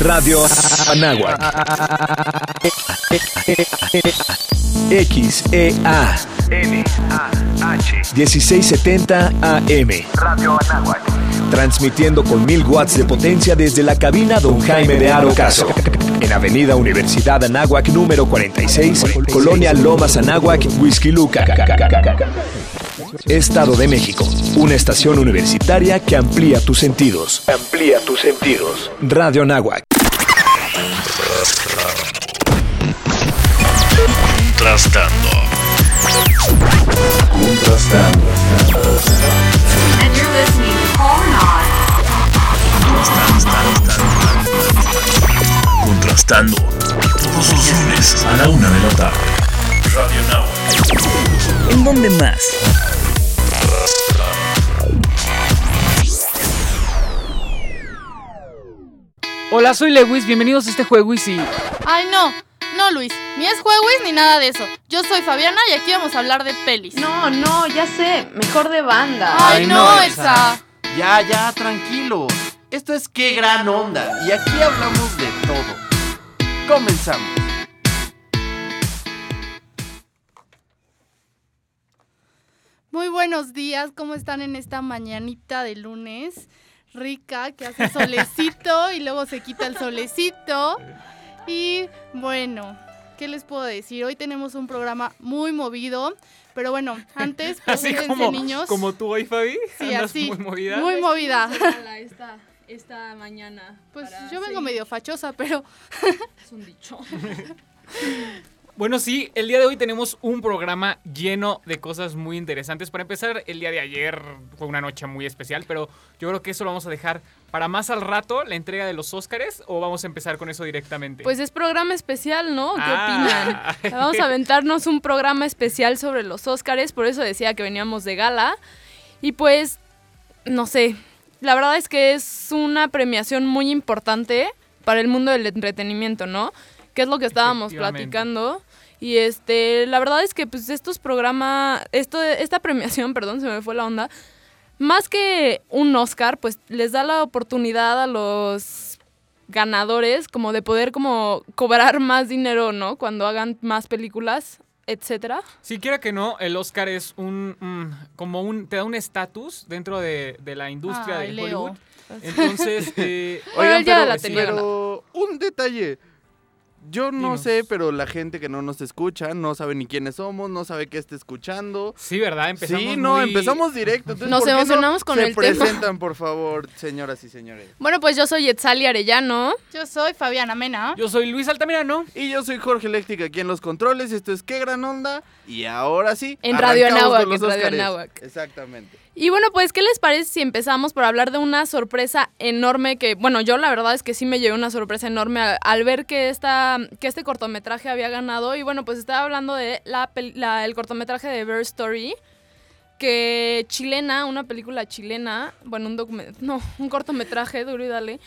Radio Anáhuac. XEA. N-A-H. 1670 AM. Radio Anáhuac. Transmitiendo con mil watts de potencia desde la cabina Don Jaime de Aro Caso. En Avenida Universidad Anáhuac número 46, Colonia Lomas Anáhuac, Whisky Luca. Estado de México. Una estación universitaria que amplía tus sentidos. Amplía tus sentidos. Radio Anáhuac. Contrastando. Contrastando. And you're listening to Core Contrastando. Todos los lunes a la una de la tarde. Radio Now. ¿En dónde más? Hola, soy Lewis, bienvenidos a este juego y si... Ay, no. No, Luis. Ni es jueguis ni nada de eso. Yo soy Fabiana y aquí vamos a hablar de pelis. No, no, ya sé. Mejor de banda. Ay, no, Elsa. Ya, ya, tranquilo. Esto es qué gran onda y aquí hablamos de todo. Comenzamos. Muy buenos días. ¿Cómo están en esta mañanita de lunes? Rica, que hace solecito y luego se quita el solecito. Y bueno, ¿qué les puedo decir? Hoy tenemos un programa muy movido. Pero bueno, antes, Así como, niños. como tú hoy, Fabi. Sí, ¿Andas así. muy movida. Muy movida. Esta, esta mañana. Pues yo vengo seguir. medio fachosa, pero Es un dicho. Bueno, sí, el día de hoy tenemos un programa lleno de cosas muy interesantes. Para empezar, el día de ayer fue una noche muy especial, pero yo creo que eso lo vamos a dejar para más al rato, la entrega de los Óscares, o vamos a empezar con eso directamente. Pues es programa especial, ¿no? ¿Qué Ah. opinan? Vamos a aventarnos un programa especial sobre los Óscares, por eso decía que veníamos de gala. Y pues, no sé, la verdad es que es una premiación muy importante para el mundo del entretenimiento, ¿no? Que es lo que estábamos platicando. Y este, la verdad es que pues estos programas, esto, esta premiación, perdón, se me fue la onda, más que un Oscar, pues les da la oportunidad a los ganadores como de poder como cobrar más dinero, ¿no? Cuando hagan más películas, etcétera. Si quiera que no, el Oscar es un, mm, como un, te da un estatus dentro de, de la industria Ay, de Leo. Hollywood. Entonces, eh, Bueno, el día de pero, pero un detalle. Yo no Dinos. sé, pero la gente que no nos escucha no sabe ni quiénes somos, no sabe qué está escuchando. sí, ¿verdad? Empezamos sí, no, muy- empezamos directo. Entonces, Nos ¿por qué no emocionamos con se el tema? presentan, por favor, señoras y señores. Bueno, pues yo soy Etzali Arellano. yo soy Fabiana Mena. Yo soy Luis Altamirano. Y yo soy Jorge Eléctrica aquí en los controles. y Esto es Qué Gran Onda. Y ahora sí. En Radio Anáhuac, en Radio. Anáhuac. Exactamente. Y bueno, pues, ¿qué les parece si empezamos por hablar de una sorpresa enorme que, bueno, yo la verdad es que sí me llevé una sorpresa enorme al, ver que, esta, que este cortometraje había ganado. Y bueno, pues estaba hablando de la, la- el cortometraje de Bird Story, que chilena, una película chilena, bueno, un documento, no, un cortometraje, duro y dale.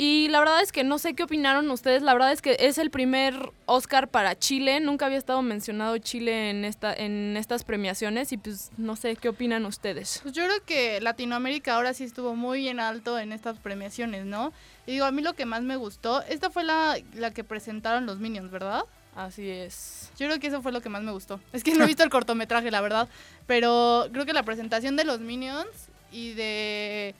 Y la verdad es que no sé qué opinaron ustedes. La verdad es que es el primer Oscar para Chile. Nunca había estado mencionado Chile en esta en estas premiaciones y pues no sé qué opinan ustedes. Pues yo creo que Latinoamérica ahora sí estuvo muy en alto en estas premiaciones, ¿no? Y digo, a mí lo que más me gustó, esta fue la, la que presentaron los Minions, ¿verdad? Así es. Yo creo que eso fue lo que más me gustó. Es que no he visto el cortometraje, la verdad. Pero creo que la presentación de los Minions y de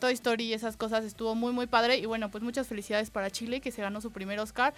Toy Story y esas cosas estuvo muy, muy padre. Y bueno, pues muchas felicidades para Chile, que se ganó su primer Oscar.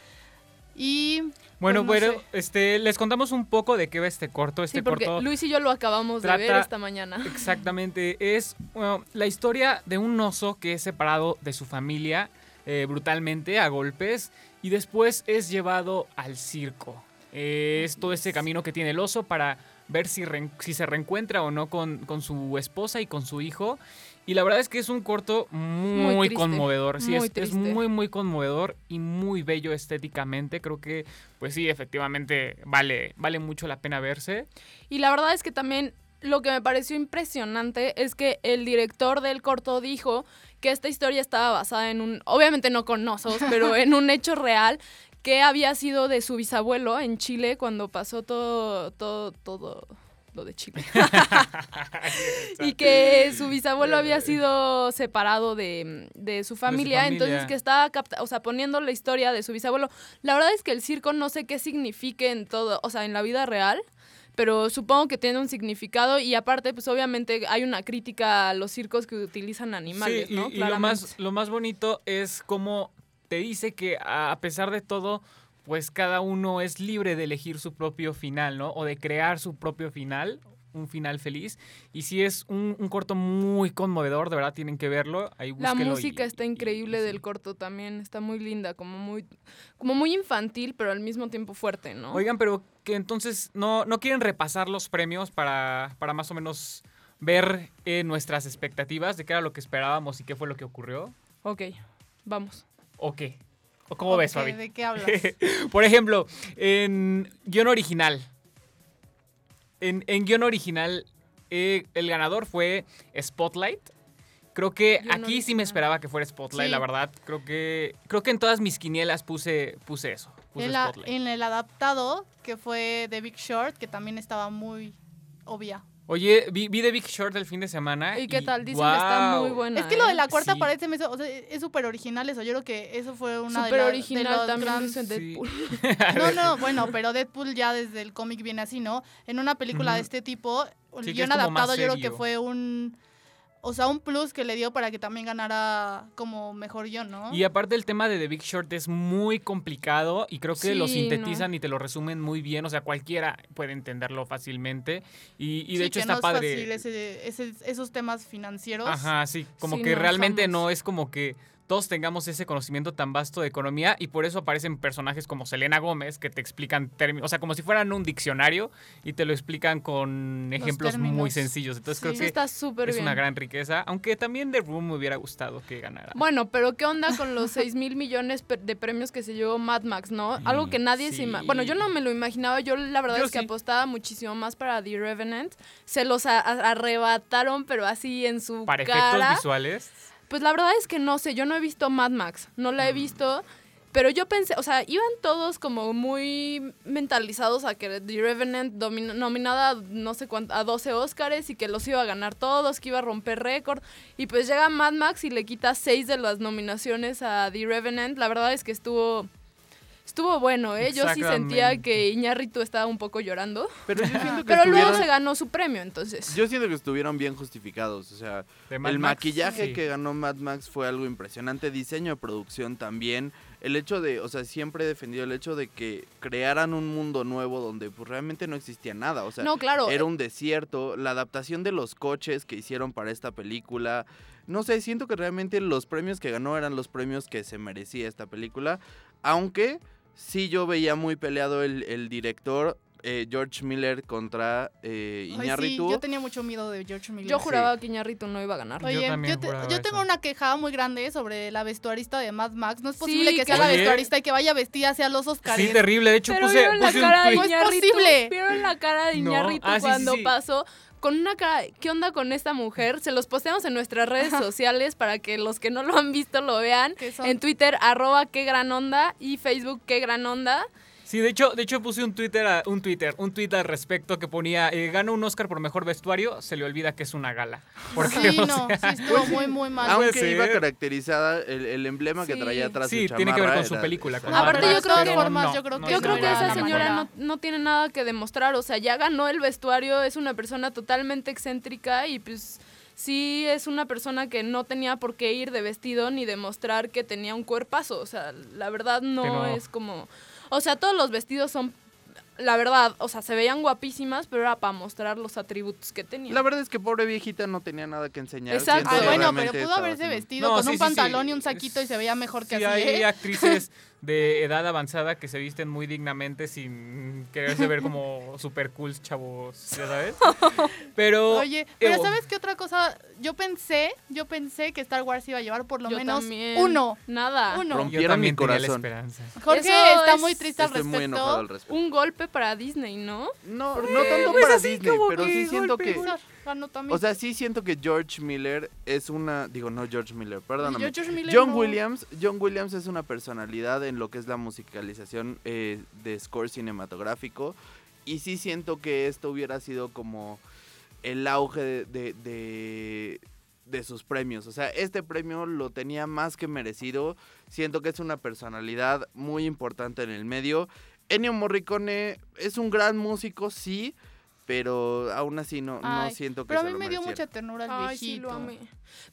Y. Bueno, pues, no bueno, sé. este, les contamos un poco de qué va este corto. Este Sí, porque corto Luis y yo lo acabamos de ver trata- esta mañana. exactamente es bueno, la historia de un oso que es separado de su familia eh, brutalmente a golpes y después es llevado al circo. Eh, es todo ese camino que tiene el oso para ver si, reen- si se reencuentra o no con, con su esposa y con su hijo. Y la verdad es que es un corto muy, conmovedor. Sí, muy es, es muy, muy conmovedor y muy bello estéticamente. Creo que, pues sí, efectivamente vale, vale mucho la pena verse. Y la verdad es que también lo que me pareció impresionante es que el director del corto dijo que esta historia estaba basada en un, obviamente no con osos, pero en un hecho real que había sido de su bisabuelo en Chile cuando pasó todo, todo, todo, lo de Chile. y que su bisabuelo había sido separado de, de su familia, familia. entonces que estaba capta- o sea, poniendo la historia de su bisabuelo. La verdad es que el circo no sé qué signifique en todo, o sea, en la vida real. Pero supongo que tiene un significado y aparte, pues obviamente hay una crítica a los circos que utilizan animales, Sí, y- ¿no? y, lo más, lo más bonito es cómo te dice que a pesar de todo, pues cada uno es libre de elegir su propio final, ¿no? O de crear su propio final, un final feliz. Y si es un, un corto muy conmovedor, de verdad tienen que verlo. Ahí La música y- está increíble y del sí. corto también, está muy linda, como muy, como muy infantil, pero al mismo tiempo fuerte, ¿no? Oigan, pero que entonces no, no quieren repasar los premios para, para más o menos ver eh, nuestras expectativas de qué era lo que esperábamos y qué fue lo que ocurrió. Ok, vamos. ¿O qué? ¿O cómo ves, Fabi? ¿De qué hablas? Por ejemplo, en guion original. En, en guion original, eh, el ganador fue Spotlight. Creo que aquí sí me esperaba que fuera Spotlight, Sí. la verdad. Creo que creo que en todas mis quinielas puse, puse eso. Puse en, la- en el adaptado, que fue The Big Short, que también estaba muy obvia. Oye, vi, vi The Big Short el fin de semana. ¿Y qué tal? Dicen que está muy buena. es que lo de ¿eh? la cuarta Sí. pared se me hizo, o sea, es súper original eso. Yo creo que eso fue una Súper de las original los también en Sí. Deadpool. No, no, bueno, pero Deadpool ya desde el cómic viene así, ¿no? En una película de este tipo, el Sí, guion adaptado yo creo que fue un... O sea, un plus que le dio para que también ganara como mejor guion, ¿no? Y aparte el tema de The Big Short es muy complicado y creo que lo sintetizan no. y te lo resumen muy bien, o sea, cualquiera puede entenderlo fácilmente y, y de Sí, hecho que está no es padre. fácil ese- ese- esos temas financieros. Ajá, sí, como Sí, que no, realmente no es como que todos tengamos ese conocimiento tan vasto de economía y por eso aparecen personajes como Selena Gómez que te explican términos, o sea, como si fueran un diccionario y te lo explican con Los ejemplos muy sencillos. Entonces Sí. creo que está súper es bien. una gran riqueza, aunque también The Room me hubiera gustado que ganara. Bueno, pero ¿qué onda con los 6 mil millones de premios que se llevó Mad Max, no? Algo que nadie se Sí. ima- Bueno, yo no me lo imaginaba. Yo la verdad Yo es que sí. apostaba muchísimo más para The Revenant. Se los arrebataron, pero así en su Para efectos cara. visuales. Pues la verdad es que no sé, yo no he visto Mad Max, no la he visto, pero yo pensé, o sea, iban todos como muy mentalizados a que The Revenant nominada no sé cuánto, a 12 Oscars y que los iba a ganar todos, que iba a romper récord, y pues llega Mad Max y le quita 6 de las nominaciones a The Revenant, la verdad es que estuvo... Estuvo bueno, ¿eh? Yo sí sentía que Iñárritu estaba un poco llorando. Pero yo siento que Pero luego se ganó su premio, entonces. Yo siento que estuvieron bien justificados. O sea, el Max, maquillaje sí. que ganó Mad Max fue algo impresionante. Diseño de producción también. El hecho de, o sea, siempre he defendido el hecho de que crearan un mundo nuevo donde pues realmente no existía nada. O sea, no, claro. era un desierto. La adaptación de los coches que hicieron para esta película. No sé, siento que realmente los premios que ganó eran los premios que se merecía esta película. Aunque sí yo veía muy peleado el, el director eh, George Miller contra eh, Ay, sí, Iñárritu. yo tenía mucho miedo de George Miller. Yo juraba que Iñárritu no iba a ganar. Oye, yo, también te- juraba yo tengo una queja muy grande sobre la vestuarista de Mad Max. No es posible Sí, que sea la vestuarista y que vaya vestida hacia los Oscars. Sí, terrible. De hecho, Pero puse, vieron la puse un cara de tweet. No es posible. Vieron la cara de No. Iñárritu Ah, sí, sí, cuando sí. pasó con una cara, ¿qué onda con esta mujer? Se los posteamos en nuestras redes sociales para que los que no lo han visto lo vean. En Twitter, arroba qué gran onda y Facebook qué gran onda. Sí, de hecho, de hecho puse un Twitter, a- un Twitter, un tweet al respecto que ponía, eh, gana un Oscar por mejor vestuario, se le olvida que es una gala. Porque, Sí, o no, sea, sí estuvo muy, muy mal. Aunque iba ser. caracterizada, el, el emblema que Sí. traía atrás Sí, su tiene que ver con su película, con Aparte, yo creo que- formas, no, yo creo no que Yo creo esa señora no, no tiene nada que demostrar, o sea, ya ganó el vestuario, es una persona totalmente excéntrica y pues sí es una persona que no tenía por qué ir de vestido ni demostrar que tenía un cuerpazo, o sea, la verdad no Pero- es como... O sea, todos los vestidos son, la verdad, o sea, se veían guapísimas, pero era para mostrar los atributos que tenía. La verdad es que pobre viejita no tenía nada que enseñar. Exacto. Ah, bueno, pero pudo haberse vestido No, con sí, un sí, sí. pantalón y un saquito y se veía mejor que sí, así. hay ¿eh? actrices de edad avanzada que se visten muy dignamente sin quererse ver como super cool chavos, ya sabes. Pero Oye, pero Evo, ¿sabes qué otra cosa? Yo pensé, yo pensé que Star Wars iba a llevar por lo Yo menos también. uno. Nada. Uno. Rompieron mi tenía la corazón. esperanza. Jorge Eso está es- muy triste al Estoy muy enojado al respecto. Un golpe para Disney, ¿no? No, no tanto Pues para así Disney, pero sí siento golpe, que... Pixar ganó también. O sea, sí siento que George Miller es una... Digo, no George Miller, perdóname. Yo, George Miller John no- Williams, John Williams es una personalidad en lo que es la musicalización eh, de score cinematográfico y sí siento que esto hubiera sido como el auge de, de, de- de sus premios. O sea, este premio lo tenía más que merecido. Siento que es una personalidad muy importante en el medio. Ennio Morricone es un gran músico, sí, pero aún así no, no Ay, siento que Pero a se mí lo me dio mereciera. mucha ternura el Ay, sí, viejito. lo amé.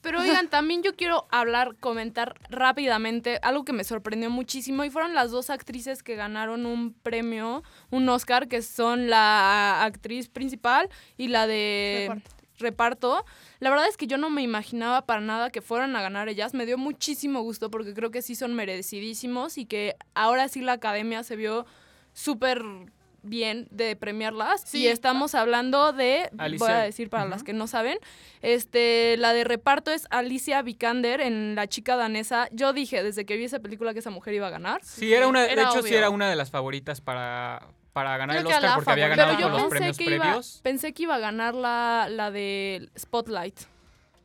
Pero oigan, también yo quiero hablar, comentar rápidamente algo que me sorprendió muchísimo y fueron las dos actrices que ganaron un premio, un Oscar, que son la actriz principal y la de Reparto. reparto. La verdad es que yo no me imaginaba para nada que fueran a ganar ellas. Me dio muchísimo gusto porque creo que sí son merecidísimos y que ahora sí la academia se vio súper bien de premiarlas. Sí. Y estamos hablando de, voy a decir para las que no saben, este, la de reparto es Alicia Vikander en La chica danesa. Yo dije desde que vi esa película que esa mujer iba a ganar. Sí, era una, de hecho sí era una de las favoritas para, para ganar Creo el Oscar porque había ganado Pero yo todos los premios iba, previos. pensé que iba a ganar la, la de Spotlight.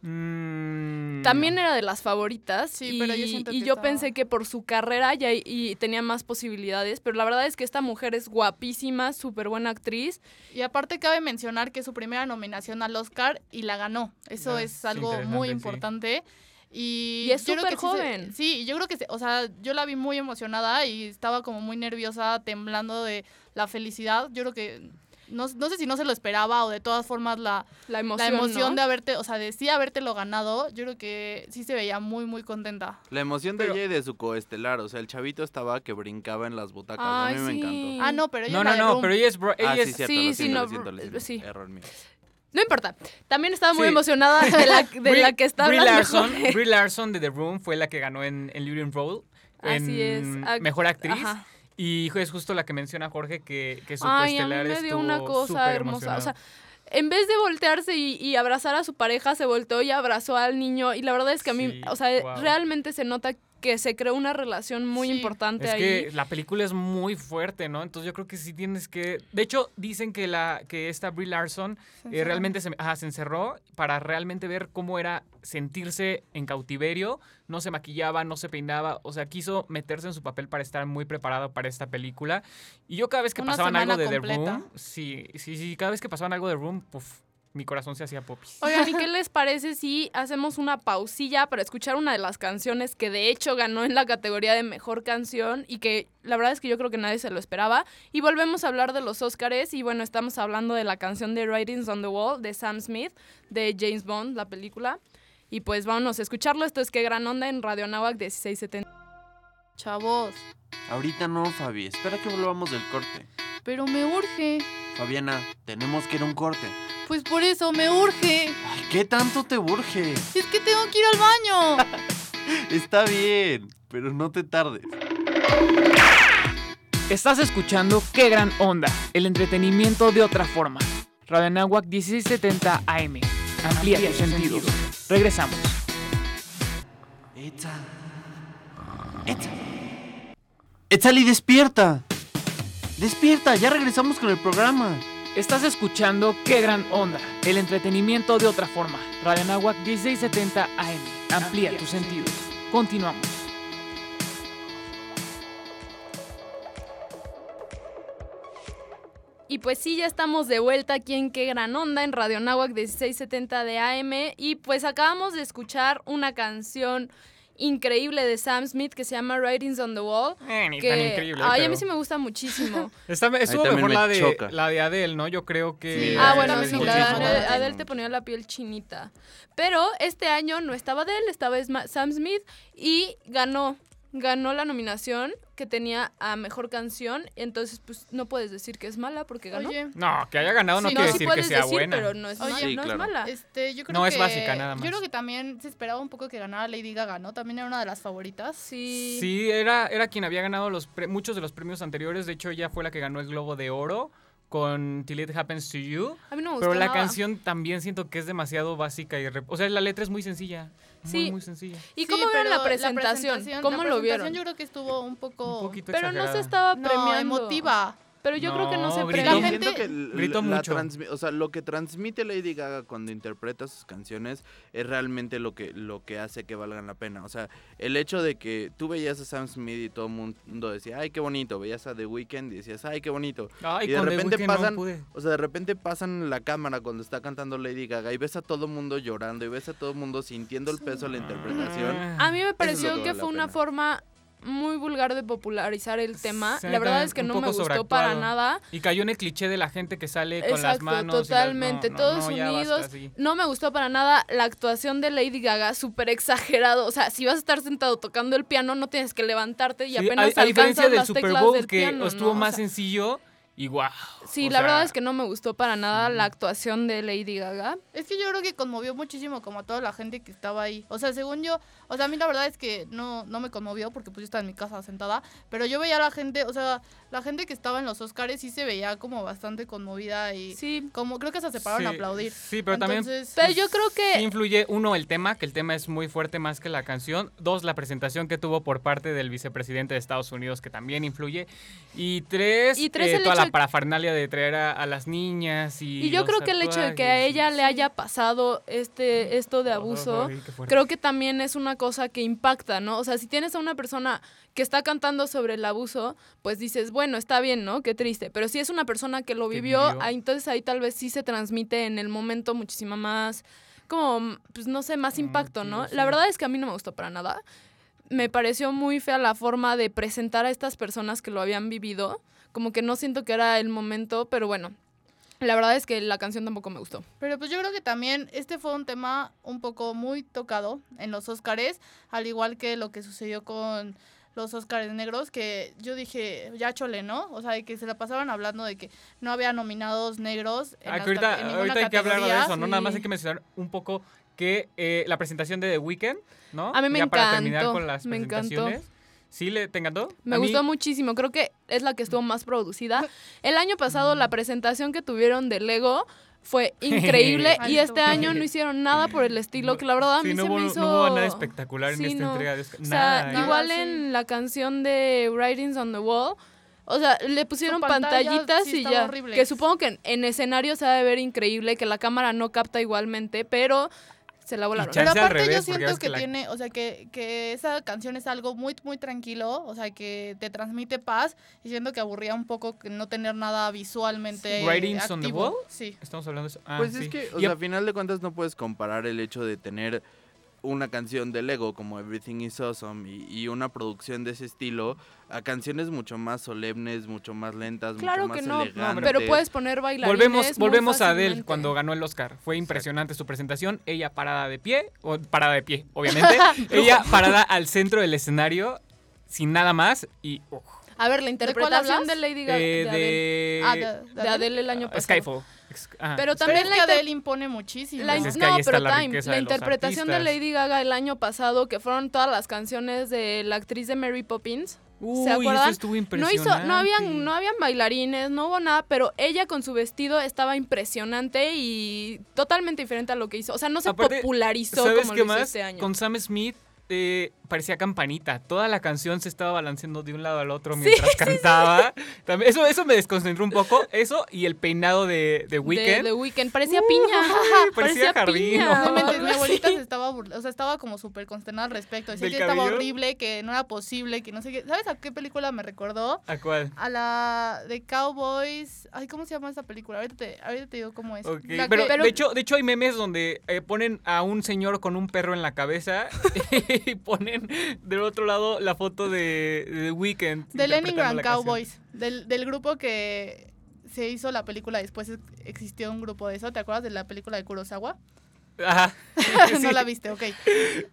Mm, También era de las favoritas. Sí, y, pero yo siento y que yo estaba- pensé que por su carrera ya y, y tenía más posibilidades. Pero la verdad es que esta mujer es guapísima, súper buena actriz. Y aparte cabe mencionar que es su primera nominación al Oscar y la ganó. Eso Ah, es algo muy sí. importante. Y, Y es yo creo que súper sí se- joven. Sí, y yo creo que, o sea, yo la vi muy emocionada y estaba como muy nerviosa, temblando de la felicidad. Yo creo que, no, no sé si no se lo esperaba o de todas formas la, La emoción. la emoción ¿no? de haberte, o sea, de sí habértelo ganado, yo creo que sí se veía muy, muy contenta. La emoción de Pero- ella y de su coestelar, o sea, el chavito estaba que brincaba en las butacas, Ay, a mí me encantó. Ah, no, pero ella No, es no, no, Room. pero ella es... bro- ella Ah, sí, es cierto, sí, lo sí, siento, no, lo siento, lo siento. sí. Error mío. No importa. También estaba muy Sí. emocionada de la, de Brie- la que está Brie. Larson. Brie Larson de The Room fue la que ganó en, en Leading Role. Así es. Mejor Actriz. Ajá. Y es justo la que menciona Jorge que, que su Ay, a mí me dio una cosa hermosa. O sea, en vez de voltearse y, y abrazar a su pareja, se volteó y abrazó al niño. Y la verdad es que a mí, Sí, o sea, wow. realmente se nota que se creó una relación muy Sí. importante Es ahí. que la película es muy fuerte, ¿no? Entonces yo creo que sí tienes que... De hecho, dicen que, la, que esta Brie Larson Se eh, realmente se, ajá, se encerró para realmente ver cómo era sentirse en cautiverio. No se maquillaba, no se peinaba. O sea, quiso meterse en su papel para estar muy preparado para esta película. Y yo cada vez que Una pasaban algo de The completa. Room... Sí, sí, sí. Cada vez que pasaban algo de The Room, puf, mi corazón se hacía popis. Oigan, ¿y qué les parece si hacemos una pausilla para escuchar una de las canciones que de hecho ganó en la categoría de mejor canción y que la verdad es que yo creo que nadie se lo esperaba? Y volvemos a hablar de los Óscares y bueno, estamos hablando de la canción de Writings on the Wall de Sam Smith, de James Bond, la película. Y pues vámonos a escucharlo. Esto es Que Gran Onda en Radio Nahuac 1670. Chavos, Ahorita no, Fabi, espera que volvamos del corte. pero me urge. Fabiana, tenemos que ir a un corte. Pues por eso me urge. Ay, ¿qué tanto te urge? Es que tengo que ir al baño. Está bien, pero no te tardes. Estás escuchando Qué Gran Onda, el entretenimiento de otra forma. Radio Nahuac 1670 AM. Amplía tus sentidos. Regresamos. Etza. Etza. Etzali, despierta. Despierta, ya regresamos con el programa. Estás escuchando Qué Gran Onda, el entretenimiento de otra forma. Radio Nahuac 1670 AM. Amplía tus sentidos. Continuamos. Y pues sí, ya estamos de vuelta aquí en Qué Gran Onda, en Radio Nahuac 1670 de AM. Y pues acabamos de escuchar una canción increíble de Sam Smith que se llama Writings on the Wall. Eh, ni que, tan increíble. Ay, a mí sí me gusta muchísimo. Está, estuvo mejor me la de, choca. la de Adele, ¿no? Yo creo que. Sí, ah, bueno, sí, la de. Adele, Adele te ponía la piel chinita. Pero este año no estaba Adele, estaba Sam Smith y ganó. Ganó la nominación que tenía a mejor canción. Entonces, pues no puedes decir que es mala porque ganó. Oye, No, que haya ganado no Sí, quiere decir que puedes sea decir, buena. pero no es, Oye, mala, Sí, no es mala. este, yo creo No, que es básica, nada más. Yo creo que también se esperaba un poco que ganara Lady Gaga, ¿no? También era una de las favoritas. Sí. Sí, era, era quien había ganado los pre- muchos de los premios anteriores. De hecho, ella fue la que ganó el Globo de Oro con Till It Happens to You. A mí no me gustó Pero la nada. canción también siento que es demasiado básica y... rep- O sea, la letra es muy sencilla. Muy, Sí. muy sencilla. ¿Y Sí, cómo vieron pero la presentación? presentación- ¿Cómo la lo presentación vieron? Yo creo que estuvo un poco... Un poquito Pero no se estaba no, premiando. emotiva. Pero yo creo que no No, se premia. La gente- que la mucho. o sea, lo que transmite Lady Gaga cuando interpreta sus canciones es realmente lo que, lo que hace que valgan la pena. O sea, el hecho de que tú veías a Sam Smith y todo el mundo decía, ay, qué bonito. Veías a The Weeknd y decías, ay, qué bonito. Ay, y de repente no pasan, pude. o sea, de repente pasan la cámara cuando está cantando Lady Gaga y ves a todo el mundo llorando y ves a todo el mundo sintiendo el peso de la interpretación. A mí me pareció que que vale fue una forma muy vulgar de popularizar el tema. La verdad es que no me gustó para nada. Y cayó en el cliché de la gente que sale con las manos. las- totalmente, no, no, todos no, ya basta, unidos. sí. No me gustó para nada la actuación de Lady Gaga, súper exagerado. O sea, si vas a estar sentado tocando el piano, no tienes que levantarte y Sí, apenas a, a diferencia alcanzas del las Super teclas Bowl del que piano, estuvo más sea, sencillo y guau. Sí, la sea, verdad es que no me gustó para nada la actuación de Lady Gaga. Es que yo creo que conmovió muchísimo como a toda la gente que estaba ahí. O sea, según yo, o sea, a mí la verdad es que no, no me conmovió porque pues yo estaba en mi casa sentada, pero yo veía a la gente, o sea, la gente que estaba en los Oscars sí se veía como bastante conmovida y Sí. como creo que se separaron a aplaudir. Sí, pero también Pero yo creo sí que influye, uno, el tema, que el tema es muy fuerte más que la canción. Dos, la presentación que tuvo por parte del vicepresidente de Estados Unidos, que también influye. Y tres, Y tres, eh, el toda hecho la parafernalia de traer a, a las niñas y y yo creo que el hecho de que a ella le haya pasado este esto de abuso Ay, qué fuerte. creo que también es una cosa que impacta, ¿no? O sea, si tienes a una persona que está cantando sobre el abuso, pues dices, bueno, está bien, ¿no? Qué triste. Pero si es una persona que lo vivió, vivió. ahí- entonces ahí tal vez sí se transmite en el momento muchísima más, como, pues no sé, más Mm, impacto, ¿no? La verdad es que a mí no me gustó para nada. Me pareció muy fea la forma de presentar a estas personas que lo habían vivido. Como que no siento que era el momento, pero bueno. La verdad es que la canción tampoco me gustó. Pero pues yo creo que también este fue un tema un poco muy tocado en los Óscares, al igual que lo que sucedió con los Óscares negros, que yo dije, ya chole, ¿no? O sea, de que se la pasaban hablando de que no había nominados negros en, Ah, las que cate- en ahorita, hay que hablar de eso, ¿no? Nada más hay que mencionar un poco que eh, la presentación de The Weeknd, ¿no? A mí me ya para terminar con las me encantó. presentaciones. ¿Sí le, te encantó? Me A mí- gustó muchísimo, creo que es la que estuvo más producida. El año pasado la presentación que tuvieron de Lego fue increíble y este año no hicieron nada por el estilo, que la verdad a Sí, mí no se hubo, me hizo... no hubo nada espectacular en Sí, esta no. entrega de Oscar. O sea, Nada, igual Nada, en sí. la canción de Writings on the Wall, o sea, le pusieron pantalla pantallitas sí y ya. horrible. Que supongo que en, en escenario se ha de ver increíble, que la cámara no capta igualmente, pero se la volaron. Pero aparte revés, yo siento que, que la- tiene, o sea, que, que esa canción es algo muy, muy tranquilo, o sea, que te transmite paz y siento que aburría un poco no tener nada visualmente Writings on the activo. Wall? Sí. Estamos hablando de eso. Ah, Pues sí. es que, o sea, a final de cuentas no puedes comparar el hecho de tener una canción de Lego como Everything is Awesome y, y una producción de ese estilo a canciones mucho más solemnes, mucho más lentas, Claro mucho que más no, elegantes. pero puedes poner bailarines Volvemos, muy volvemos a Adele cuando ganó el Oscar. Fue impresionante su presentación. Ella parada de pie, o parada de pie, obviamente. Ella parada al centro del escenario, sin nada más. Y A ver, la interpretación de Lady Gaga. eh, de Adele. Ah, de, De Adele el año pasado. Skyfall. Ajá, Pero también Pero la Adele impone muchísimo. La Pues no, pero la time, la interpretación de. Lady Gaga el año pasado, que fueron todas las canciones de la actriz de Mary Poppins. Uy, ¿Se eso acuerdan? estuvo No impresionante. hizo, no habían, no habían bailarines, no hubo nada, pero ella con su vestido estaba impresionante y totalmente diferente a lo que hizo. O sea, no se Aparte, popularizó ¿Sabes como qué lo hizo más? este año. Con Sam Smith eh, parecía campanita. Toda la canción se estaba balanceando de un lado al otro mientras cantaba. También, eso, eso me desconcentró un poco. Eso y el peinado de, de De, Weekend. de Weeknd. Parecía piña. parecía jardín, piña. mi abuelita se estaba burla- o sea, estaba como súper consternada al respecto. Decía ¿Del que estaba horrible, que no era posible, que no sé qué. ¿Sabes a qué película me recordó? ¿A cuál? A la de Cowboys. Ay, ¿cómo se llama esa película? Ahorita te, ahorita te digo cómo es. Pero, que- de, hecho, de hecho hay memes donde eh, ponen a un señor con un perro en la cabeza y ponen del otro lado la foto de, de The Weeknd. de Leningrad. Cowboys, del, del grupo que se hizo la película, después ex- existió un grupo de eso, ¿te acuerdas de la película de Kurosawa? Ajá. no Sí. la viste, ok. De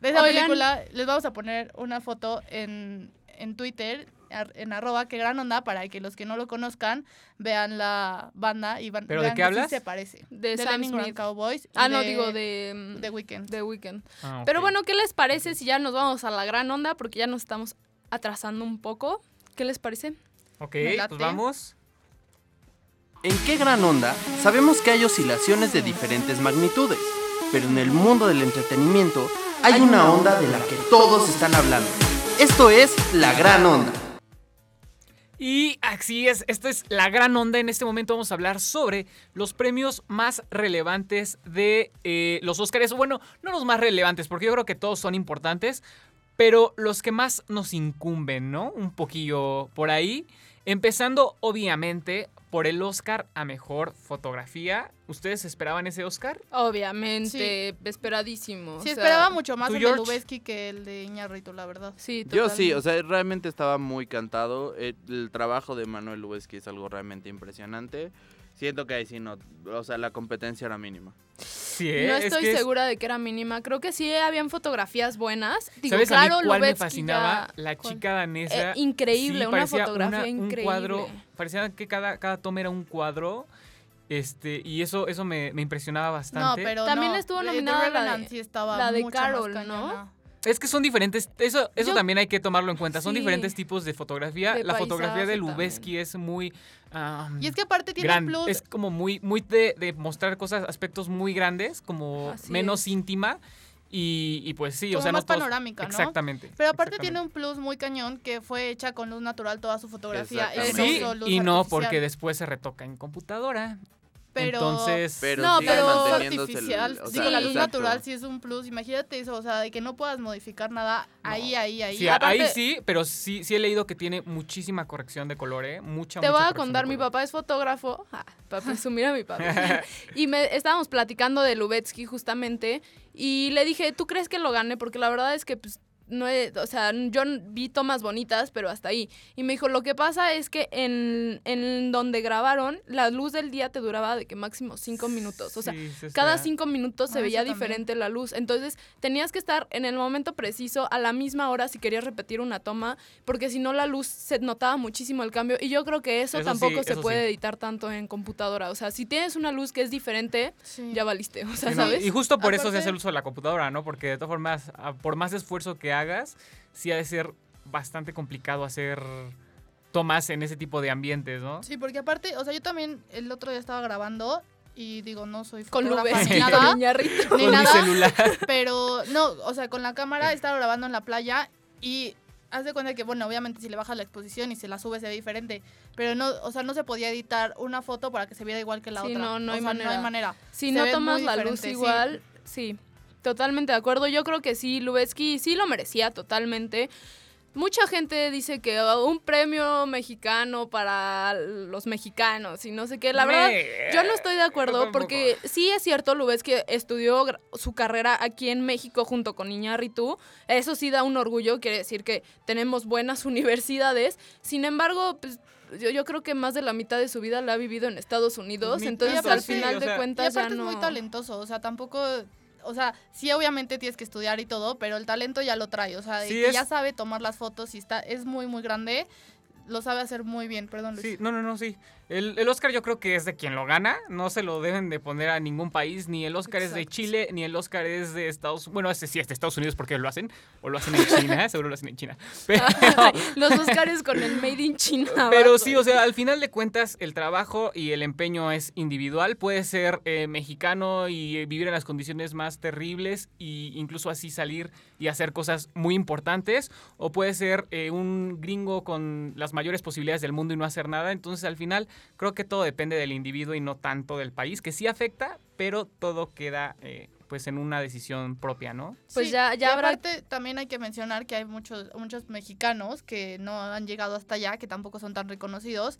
esa Oigan. película les vamos a poner una foto en, en Twitter, en arroba, que gran onda, para que los que no lo conozcan vean la banda y van, ¿Pero de vean qué que hablas? sí se parece. De Sam Leningrad Smith. Cowboys. Ah, no, de- digo de, mm, The Weeknd. de Weeknd. Ah, Pero bueno, ¿qué les parece si ya nos vamos a la gran onda? Porque ya nos estamos atrasando un poco. ¿Qué les parece? Ok, pues vamos. En qué gran onda sabemos que hay oscilaciones de diferentes magnitudes, pero en el mundo del entretenimiento hay una onda de la que todos están hablando. Esto es la gran onda. Y así es, esta es la gran onda. En este momento vamos a hablar sobre los premios más relevantes de eh, los Oscars. Bueno, no los más relevantes, porque yo creo que todos son importantes, pero los que más nos incumben, ¿no? Un poquillo por ahí. Empezando, obviamente, por el Oscar a Mejor Fotografía. ¿Ustedes esperaban ese Oscar? Obviamente, esperadísimo. Sí, o sea, esperaba mucho más ¿tú, el de? Lubeski que el de Iñárritu, la verdad. Sí, Yo sí, totalmente. o sea, realmente estaba muy cantado. El, el trabajo de Manuel Lubezki es algo realmente impresionante. Siento que ahí sí no, o sea, la competencia era mínima. Sí, ¿eh? No Es estoy es- segura de que era mínima. Creo que sí habían fotografías buenas. Digo, ¿Sabes claro, a mí cuál me fascinaba? ya- La ¿cuál? chica danesa. Eh, increíble, una fotografía una- increíble. Un cuadro, parecía que cada, cada toma era un cuadro. Este, y eso, eso me, me impresionaba No, bastante. pero También no, estuvo The nominada la de- sí estaba la de mucho más Carol, ¿no? Es que son diferentes, eso, eso Yo- también hay que tomarlo en cuenta. Son diferentes tipos de fotografía. De la fotografía de Lubeski es muy. ah, Y es que aparte tiene gran- plus. Es como muy, muy de, de mostrar cosas, aspectos muy grandes, como Así menos es. íntima. Y, y pues sí, o Como sea, más no todos- panorámica, ¿no? Exactamente. Pero aparte exactamente. tiene un plus muy cañón que fue hecha con luz natural toda su fotografía. Sí, luz y no artificial. porque después se retoca en computadora. Pero, Entonces, Pero No, pero- artificial. o Digo, sea, la luz exacto. natural sí es un plus. Imagínate eso, o sea, de que no puedas modificar nada ahí, ahí, ahí. Sí, aparte- ahí sí, pero sí, sí he leído que tiene muchísima corrección de color, ¿eh? Mucha, Te mucha voy a contar, mi papá es fotógrafo, ah, para presumir a mi papá. y me estábamos platicando de Lubetsky justamente y le dije, ¿tú crees que lo gane? Porque la verdad es que pues, no he- o sea, yo vi tomas bonitas, pero hasta ahí. Y me dijo, lo que pasa es que en, en donde grabaron, la luz del día te duraba de que máximo cinco minutos. O sea, Sí, se cada cinco minutos se Ah, veía también. diferente la luz. Entonces tenías que estar en el momento preciso, a la misma hora, si querías repetir una toma, porque si no la luz se notaba muchísimo el cambio. Y yo creo que eso, Eso tampoco sí, se eso puede sí. editar tanto en computadora. O sea, si tienes una luz que es diferente, Sí. ya valiste. O sea, Sí, no, ¿sabes? Y justo por eso se Aparte- hace el uso de la computadora, ¿no? Porque de todas formas, a- por más esfuerzo que hagas, sí ha de ser bastante complicado hacer tomas en ese tipo de ambientes, ¿no? Sí, porque aparte, o sea, yo también el otro día estaba grabando y digo, no soy Con fotógrafa ni con nada, Iñárritu. ni Con mi nada, celular. pero no, o sea, con la cámara estaba grabando en la playa y haz de cuenta que, bueno, obviamente si le bajas la exposición y se la subes se ve diferente, pero no, o sea, no se podía editar una foto para que se viera igual que la Sí, otra. no, no O hay sea, manera. No hay manera. Si Se no tomas la luz diferente, sí. igual, sí. Totalmente de acuerdo. Yo creo que sí, Lubetsky sí lo merecía totalmente. Mucha gente dice que oh, un premio mexicano para los mexicanos y no sé qué. La Me- verdad, yo no estoy de acuerdo porque sí es cierto, Lubetsky estudió su carrera aquí en México junto con Iñárritu. Eso sí da un orgullo, quiere decir que tenemos buenas universidades. Sin embargo, pues, yo, yo creo que más de la mitad de su vida la ha vivido en Estados Unidos. Ni entonces, tanto, al sí, final o de Y cuentas, ya no... es muy talentoso, o sea, tampoco, o sea, sí obviamente tienes que estudiar y todo, pero el talento ya lo trae, o sea, Sí, que es- ya sabe tomar las fotos y está, es muy, muy grande, lo sabe hacer muy bien, perdón Luis. Sí, no, no, no, sí. El, el Oscar yo creo que es de quien lo gana. No se lo deben de poner a ningún país. Ni el Oscar es de. Chile, ni el Oscar es de Estados Unidos. Bueno, este sí es de Estados Unidos porque lo hacen. O lo hacen en China, seguro lo hacen en China. Pero, Los Oscars con el Made in China. Pero sí, o sea, al final de cuentas, el trabajo y el empeño es individual. Puede ser eh, mexicano y vivir en las condiciones más terribles e incluso así salir y hacer cosas muy importantes. O puede ser eh, un gringo con las mayores posibilidades del mundo y no hacer nada. Entonces, al final, creo que todo depende del individuo y no tanto del país, que sí afecta, pero todo queda eh, pues en una decisión propia, ¿no? Pues Sí, ya- ya y habrá- aparte también hay que mencionar que hay muchos, muchos mexicanos que no han llegado hasta allá, que tampoco son tan reconocidos,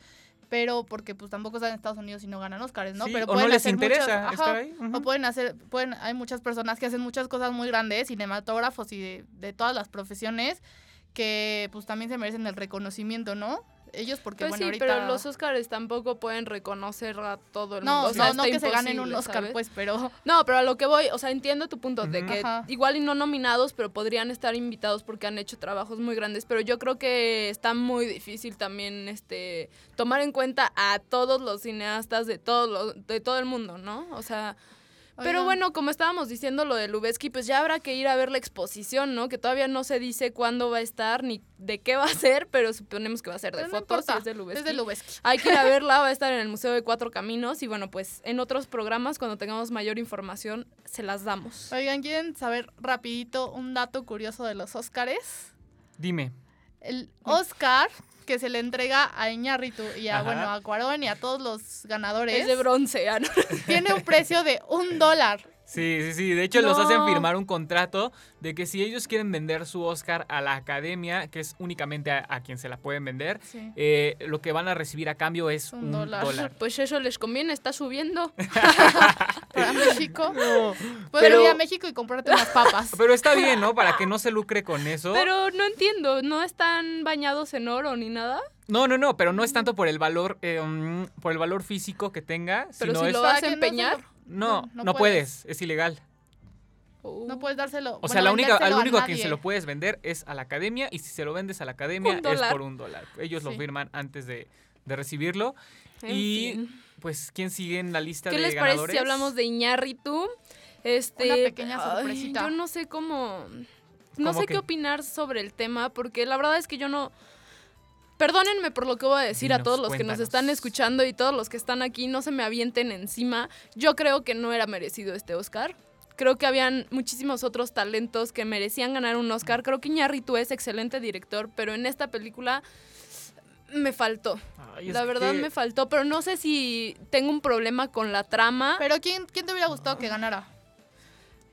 pero porque pues tampoco están en Estados Unidos y no ganan Oscars, ¿no? Sí, pero o no pueden les hacer interesa muchas- ajá, estar ahí. O pueden hacer, pueden, hay muchas personas que hacen muchas cosas muy grandes, cinematógrafos y de, de todas las profesiones, que pues también se merecen el reconocimiento, ¿no? Ellos porque Pues bueno, sí, ahorita... pero los Oscars tampoco pueden reconocer a todo el no, mundo. O sea, no, no que se ganen un Oscar, ¿sabes? pues, pero... No, pero a lo que voy, o sea, entiendo tu punto de que Ajá. igual y no nominados, pero podrían estar invitados porque han hecho trabajos muy grandes, pero yo creo que está muy difícil también este tomar en cuenta a todos los cineastas de todo lo- de todo el mundo, ¿no? O sea, pero Oigan. bueno, como estábamos diciendo lo de Lubeski, pues ya habrá que ir a ver la exposición, ¿no? Que todavía no se dice cuándo va a estar ni de qué va a ser, pero suponemos que va a ser de Pero no fotos, y es de Lubeski. Es de Lubeski. Hay que ir a verla, va a estar en el Museo de Cuatro Caminos y bueno, pues en otros programas cuando tengamos mayor información se las damos. Oigan, ¿quieren saber rapidito un dato curioso de los Óscares? Dime. El Oscar, que se le entrega a Iñárritu y a, Ajá. bueno, a Cuarón y a todos los ganadores Es de bronce, ah, ¿no? tiene un precio de un dólar. Sí, sí, sí. De hecho, los hacen No. firmar un contrato de que si ellos quieren vender su Oscar a la academia, que es únicamente a, a quien se la pueden vender, Sí. eh, lo que van a recibir a cambio es Un un, dólar. dólar. Pues eso les conviene, está subiendo. Para México. Puedes Pero- ir a México y comprarte unas papas. Pero está bien, ¿no? Para que no se lucre con eso. Pero no entiendo, ¿no están bañados en oro ni nada? No, no, no, pero no es tanto por el valor, eh, mm, por el valor físico que tenga, Pero sino si es... lo vas a no empeñar. No, no, no, no puedes. es ilegal. No puedes dárselo. O sea, bueno, la única, al a único a quien se lo puedes vender es a la academia y si se lo vendes a la academia es dólar. por un dólar. Ellos lo firman antes de, de recibirlo. En y fin. pues, ¿quién sigue en la lista ¿Qué de les ganadores? parece si hablamos de Iñárritu? Este, Una pequeña ay, sorpresita. yo no sé cómo... No ¿Cómo sé qué? qué opinar sobre el tema, porque la verdad es que yo no... Perdónenme por lo que voy a decir a todos los que nos están escuchando y todos los que están aquí, no se me avienten encima. Yo creo que no era merecido este Oscar. Creo que habían muchísimos otros talentos que merecían ganar un Oscar. Creo que Iñárritu es excelente director, pero en esta película me faltó. Ay, La verdad que- me faltó, pero no sé si tengo un problema con la trama. Pero ¿quién, ¿quién te hubiera gustado que ganara?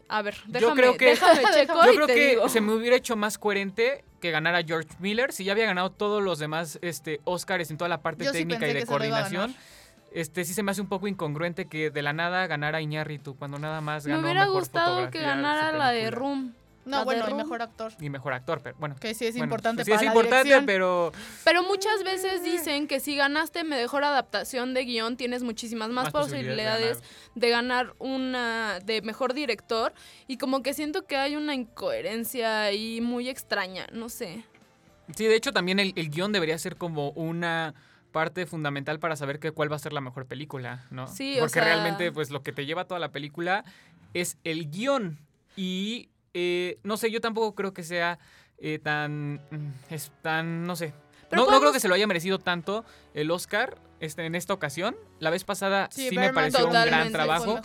A ver, Yo déjame, creo que- déjame checo Yo creo que digo. se me hubiera hecho más coherente que ganara George Miller si ya había ganado todos los demás este, Oscars en toda la parte Yo técnica y de coordinación. Este sí se me hace un poco incongruente que de la nada ganara Iñárritu cuando nada más Me ganó hubiera mejor gustado que ganara la de. Room. No, bueno, y mejor actor. y mejor actor, pero bueno. Que sí es Bueno, importante sí para es la importante, dirección. pero Pero muchas veces dicen que si ganaste mejor adaptación de guion, tienes muchísimas más, Más posibilidades de ganar una de mejor director. Y como que siento que hay una incoherencia ahí muy extraña, no sé. Sí, de hecho también el, el guion debería ser como una parte fundamental para saber que, cuál va a ser la mejor película, ¿no? Sí, o Porque sea- realmente pues lo que te lleva toda la película es el guion y eh, no sé, yo tampoco creo que sea eh, tan, mm, es tan, no sé. Pero No, no creo que se lo haya merecido tanto el Oscar este, en esta ocasión. La vez pasada sí, Sí, me pareció un gran trabajo.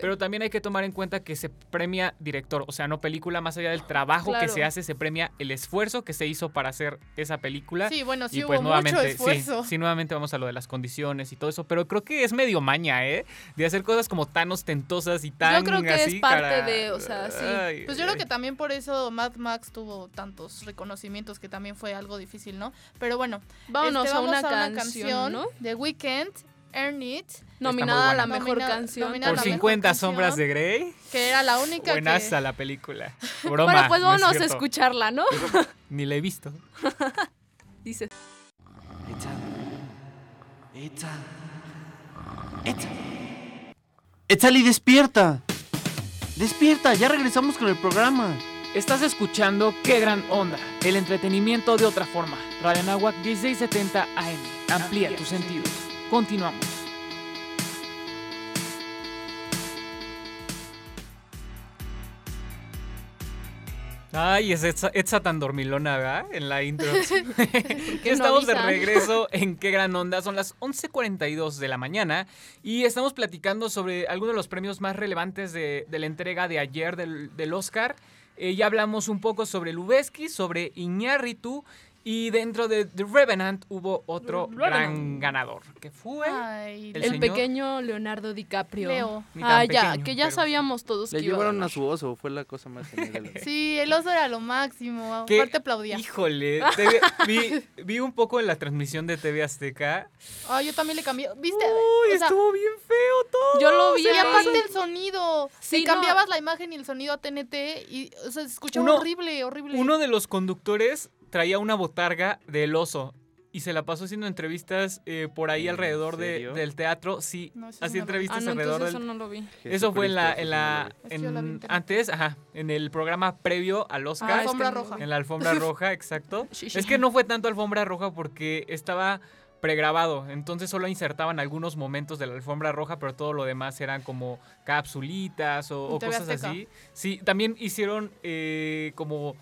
Pero también hay que tomar en cuenta que se premia director, o sea, no película, más allá del trabajo que se hace, se premia el esfuerzo que se hizo para hacer esa película. Sí, bueno, sí y hubo pues mucho nuevamente, esfuerzo. sí, sí, nuevamente vamos a lo de las condiciones y todo eso, pero creo que es medio maña, ¿eh? De hacer cosas como tan ostentosas y tan creo que es parte cara. de, o sea, sí. Ay, Pues yo creo ay. que también por eso Mad Max tuvo tantos reconocimientos que también fue algo difícil, ¿no? Pero bueno, Vámonos este, a, vamos una canción, ¿no? De Weekend, Earn It, Nominada a la mejor Nomina- canción. Por la mejor 50 canción. sombras de Grey, que era la única buenaza que... la película. Broma, Bueno, pues no es vámonos a escucharla, ¿no? Ni la he visto. Dice. Etzali, despierta. Despierta, ya regresamos con el programa. Estás escuchando Qué Gran Onda, el entretenimiento de otra forma. Radio Nahuac 1670 AM. Amplía tus sentidos. Continuamos. Ay, es Etza, Etza tan dormilona, ¿verdad? En la intro. No Estamos de regreso en Qué Gran Onda. Son las 11.42 de la mañana y estamos platicando sobre algunos de los premios más relevantes de, de la entrega de ayer del, del Oscar. Eh, ya hablamos un poco sobre Lubeski, sobre Iñárritu y dentro de The Revenant hubo otro Revenant. gran ganador, que fue... Ay, El El, señor- pequeño Leonardo DiCaprio. Leo. Ah, ya, que ya sabíamos todos Le que iba a llevaron a su oso, fue la cosa más genial. de la vida. Sí, el oso era lo máximo. que- Aparte aplaudía. Híjole, TV vi, vi un poco en la transmisión de TV Azteca. Ay, yo también le cambié. ¿Viste? Uy, O sea, estuvo bien feo todo. Yo lo vi Y aparte el sonido. Sí, si no. cambiabas la imagen y el sonido a TNT y o sea, se escuchaba Uno- horrible, horrible. Uno de los conductores traía una botarga del oso y se la pasó haciendo entrevistas eh, por ahí alrededor de- del teatro. Sí, No, hacía no lo vi. Ah, entrevistas no, alrededor del... eso no lo vi. Eso fue en la, en en en- antes, ajá, en el programa previo al Ah, Oscar. es Alfombra que roja. En la alfombra roja, exacto. Sí, sí. Es que no fue tanto alfombra roja porque estaba pregrabado, entonces solo insertaban algunos momentos de la alfombra roja, pero todo lo demás eran como capsulitas o, o cosas Azteca. así. Sí, también hicieron eh, como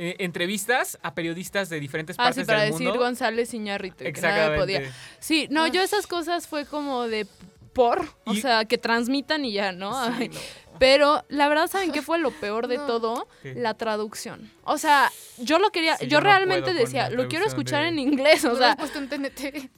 eh, entrevistas a periodistas de diferentes Ah, partes sí, para del decir mundo. González Iñárritu. Que nadie Exactamente. podía. Sí, no, yo esas cosas fue como de por, o Y- sea, que transmitan y ya, ¿no? Sí, Ay, no. Pero la verdad, ¿saben qué fue lo peor de No. todo? ¿Qué? La traducción. O sea, yo lo quería, Sí, yo, yo no realmente decía, lo quiero escuchar de- en inglés, o ¿No lo sea,